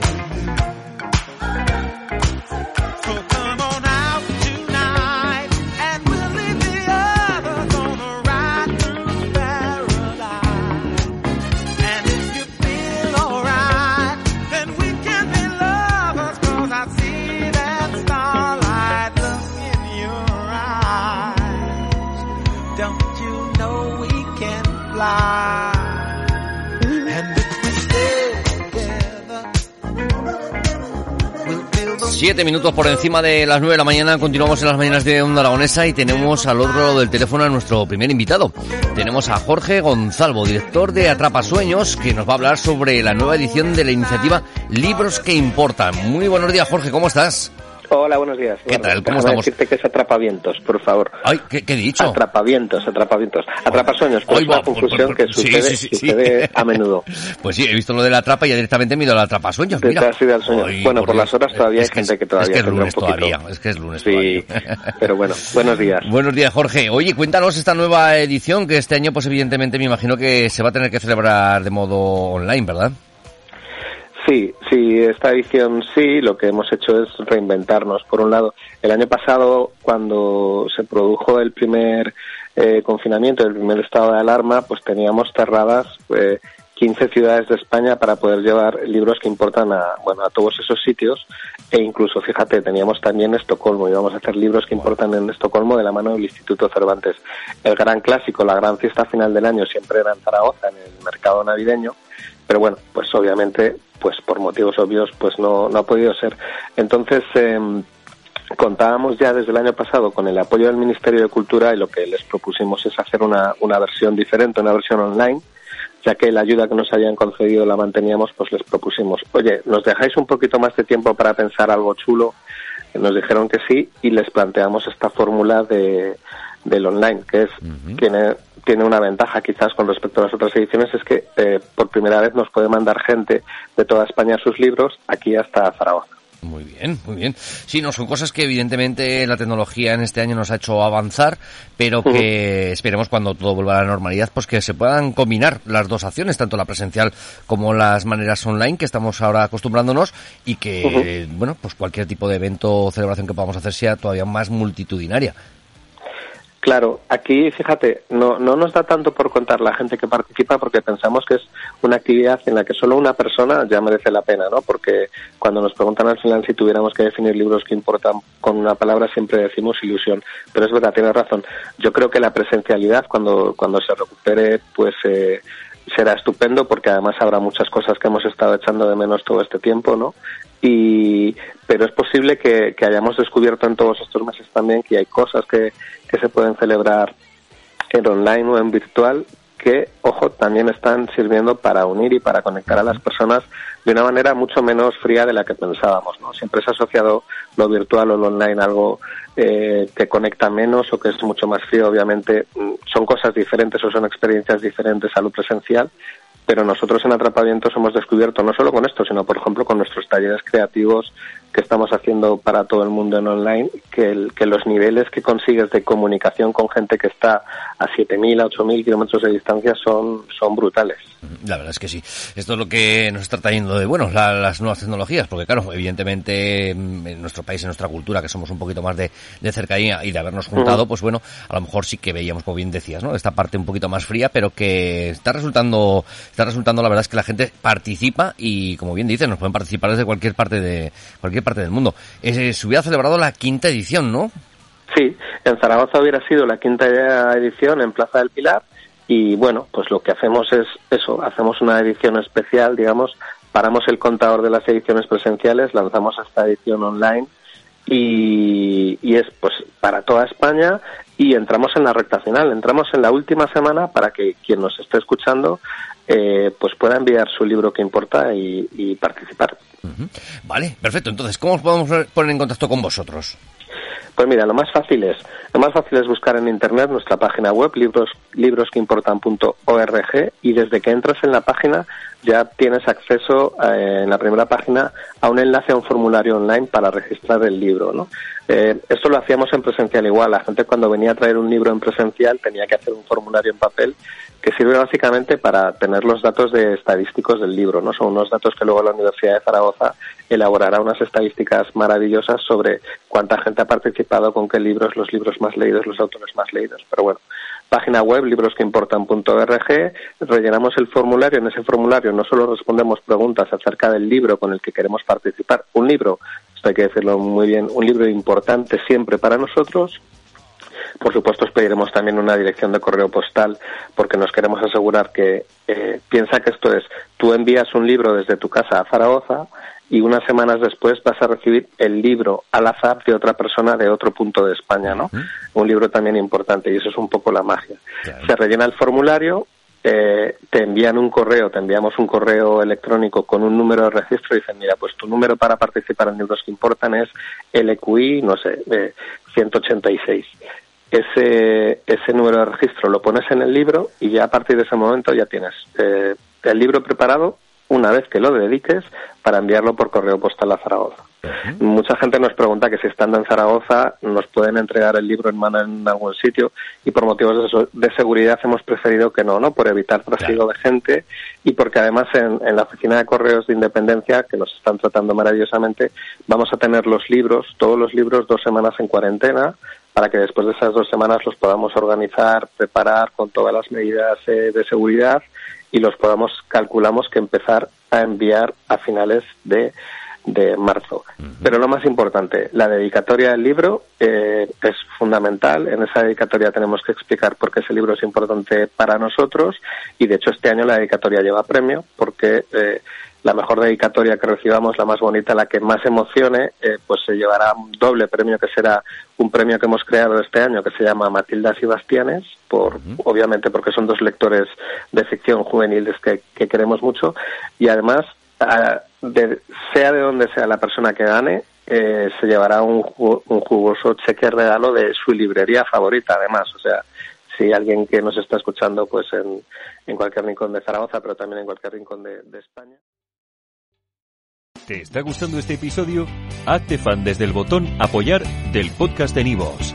Bye. Siete minutos por encima de las nueve de la mañana, continuamos en las mañanas de Onda Aragonesa y tenemos al otro lado del teléfono a nuestro primer invitado. Tenemos a Jorge Gonzalvo, director de Atrapasueños, que nos va a hablar sobre la nueva edición de la iniciativa Libros que Importan. Muy buenos días, Jorge, ¿cómo estás? Hola, buenos días. ¿Qué tal? ¿Cómo estamos? decirte que es atrapavientos, por favor. Ay, ¿qué, he dicho? Atrapavientos, atrapavientos. Atrapasueños, pues es una confusión que sucede, a menudo. Pues sí, he visto lo de la atrapa y ya directamente me he ido a la atrapasueños, mira. bueno, por, las horas todavía hay gente que todavía es que es lunes todavía, es que es lunes sí, pero bueno, buenos días. Buenos días, Jorge. Oye, cuéntanos esta nueva edición que este año, pues evidentemente me imagino que se va a tener que celebrar de modo online, ¿verdad? Sí, sí, esta edición sí, lo que hemos hecho es reinventarnos. Por un lado, el año pasado, cuando se produjo el primer eh, confinamiento, el primer estado de alarma, pues teníamos cerradas eh, 15 ciudades de España para poder llevar libros que importan a, bueno, a todos esos sitios e incluso, fíjate, teníamos también Estocolmo, íbamos a hacer libros que importan en Estocolmo de la mano del Instituto Cervantes. El gran clásico, la gran fiesta final del año siempre era en Zaragoza, en el mercado navideño, pero bueno, pues obviamente pues por motivos obvios pues no, no ha podido ser. Entonces, em, contábamos ya desde el año pasado con el apoyo del Ministerio de Cultura y lo que les propusimos es hacer una, una versión diferente, una versión online, ya que la ayuda que nos habían concedido la manteníamos, pues les propusimos, oye, ¿nos dejáis un poquito más de tiempo para pensar algo chulo? Nos dijeron que sí y les planteamos esta fórmula de, del online, que es, tiene, tiene una ventaja quizás con respecto a las otras ediciones, es que eh, por primera vez nos puede mandar gente de toda España sus libros aquí hasta Zaragoza. Muy bien, muy bien. Sí, no son cosas que evidentemente la tecnología en este año nos ha hecho avanzar, pero que esperemos cuando todo vuelva a la normalidad, pues que se puedan combinar las dos acciones, tanto la presencial como las maneras online que estamos ahora acostumbrándonos y que, bueno, pues cualquier tipo de evento o celebración que podamos hacer sea todavía más multitudinaria. Claro, aquí fíjate, no, no nos da tanto por contar la gente que participa porque pensamos que es una actividad en la que solo una persona ya merece la pena, ¿no? Porque cuando nos preguntan al final si tuviéramos que definir libros que importan con una palabra siempre decimos ilusión. Pero es verdad, tienes razón. Yo creo que la presencialidad cuando, cuando se recupere, pues eh, será estupendo porque además habrá muchas cosas que hemos estado echando de menos todo este tiempo, ¿no? Y, pero es posible que, que hayamos descubierto en todos estos meses también que hay cosas que, que se pueden celebrar en online o en virtual que, ojo, también están sirviendo para unir y para conectar a las personas de una manera mucho menos fría de la que pensábamos, ¿no? Siempre se ha asociado lo virtual o lo online a algo eh, que conecta menos o que es mucho más frío, obviamente mm, son cosas diferentes o son experiencias diferentes a lo presencial, pero nosotros en Atrapavientos hemos descubierto, no solo con esto, sino por ejemplo con nuestros talleres creativos que estamos haciendo para todo el mundo en online, que, que los niveles que consigues de comunicación con gente que está a 7.000, a 8.000 kilómetros de distancia son, son brutales. La verdad es que sí. Esto es lo que nos está trayendo de bueno las nuevas tecnologías, porque claro, evidentemente mm, en nuestro país, en nuestra cultura, que somos un poquito más de, de cercanía y de habernos juntado, pues bueno, a lo mejor sí que veíamos, como bien decías, ¿no? Esta parte un poquito más fría, pero que está resultando, está resultando la verdad es que la gente participa y como bien dices, nos pueden participar desde cualquier parte de cualquier parte del mundo. Eh, se hubiera celebrado la quinta edición, ¿no? Sí, en Zaragoza hubiera sido la quinta edición en Plaza del Pilar y bueno, pues lo que hacemos es eso, hacemos una edición especial, digamos, paramos el contador de las ediciones presenciales, lanzamos esta edición online y, y es pues para toda España y entramos en la recta final, entramos en la última semana para que quien nos esté escuchando eh, pues pueda enviar su libro que importa y, participar. Vale, perfecto. Entonces, ¿cómo os podemos poner en contacto con vosotros? Pues mira, lo más fácil es, lo más fácil es buscar en internet nuestra página web, libros, librosqueimportan.org, y desde que entras en la página ya tienes acceso eh, en la primera página a un enlace a un formulario online para registrar el libro. ¿no? Eh, esto lo hacíamos en presencial igual. La gente cuando venía a traer un libro en presencial tenía que hacer un formulario en papel que sirve básicamente para tener los datos de estadísticos del libro. ¿no? Son unos datos que luego la Universidad de Zaragoza elaborará unas estadísticas maravillosas sobre cuánta gente ha participado, con qué libros, los libros más leídos, los autores más leídos. Pero bueno, página web librosqueimportan.org, rellenamos el formulario. En ese formulario no solo respondemos preguntas acerca del libro con el que queremos participar, un libro, esto hay que decirlo muy bien, un libro importante siempre para nosotros. Por supuesto, os pediremos también una dirección de correo postal porque nos queremos asegurar que eh, piensa que esto es, tú envías un libro desde tu casa a Zaragoza, y unas semanas después vas a recibir el libro al azar de otra persona de otro punto de España, ¿no? Un libro también importante y eso es un poco la magia. Se rellena el formulario, eh, te envían un correo, te enviamos un correo electrónico con un número de registro y dicen, mira, pues tu número para participar en libros que importan es LQI, no sé, eh, 186. Ese, ese número de registro lo pones en el libro y ya a partir de ese momento ya tienes eh, el libro preparado una vez que lo dediques para enviarlo por correo postal a Zaragoza. Mucha gente nos pregunta que si estando en Zaragoza nos pueden entregar el libro en mano en algún sitio y por motivos de, seguridad hemos preferido que no, ¿no? Por evitar trasiego de gente y porque además en, la oficina de correos de Independencia, que nos están tratando maravillosamente, vamos a tener los libros, todos los libros, dos semanas en cuarentena para que después de esas dos semanas los podamos organizar, preparar con todas las medidas eh, de seguridad y los podamos, calculamos que empezar a enviar a finales de, de marzo. Pero lo más importante, la dedicatoria del libro eh, es fundamental. En esa dedicatoria tenemos que explicar por qué ese libro es importante para nosotros y de hecho este año la dedicatoria lleva premio porque eh, la mejor dedicatoria que recibamos, la más bonita, la que más emocione, eh, pues se llevará un doble premio que será un premio que hemos creado este año que se llama Matilda Sebastianes, por, obviamente porque son dos lectores de ficción juveniles que, queremos mucho y además, sea de donde sea la persona que gane, eh, se llevará un, jugoso cheque regalo de su librería favorita además, o sea, si alguien que nos está escuchando pues en, en cualquier rincón de Zaragoza, pero también en cualquier rincón de, de España. ¿Te está gustando este episodio? Hazte fan desde el botón apoyar del podcast de Nivos.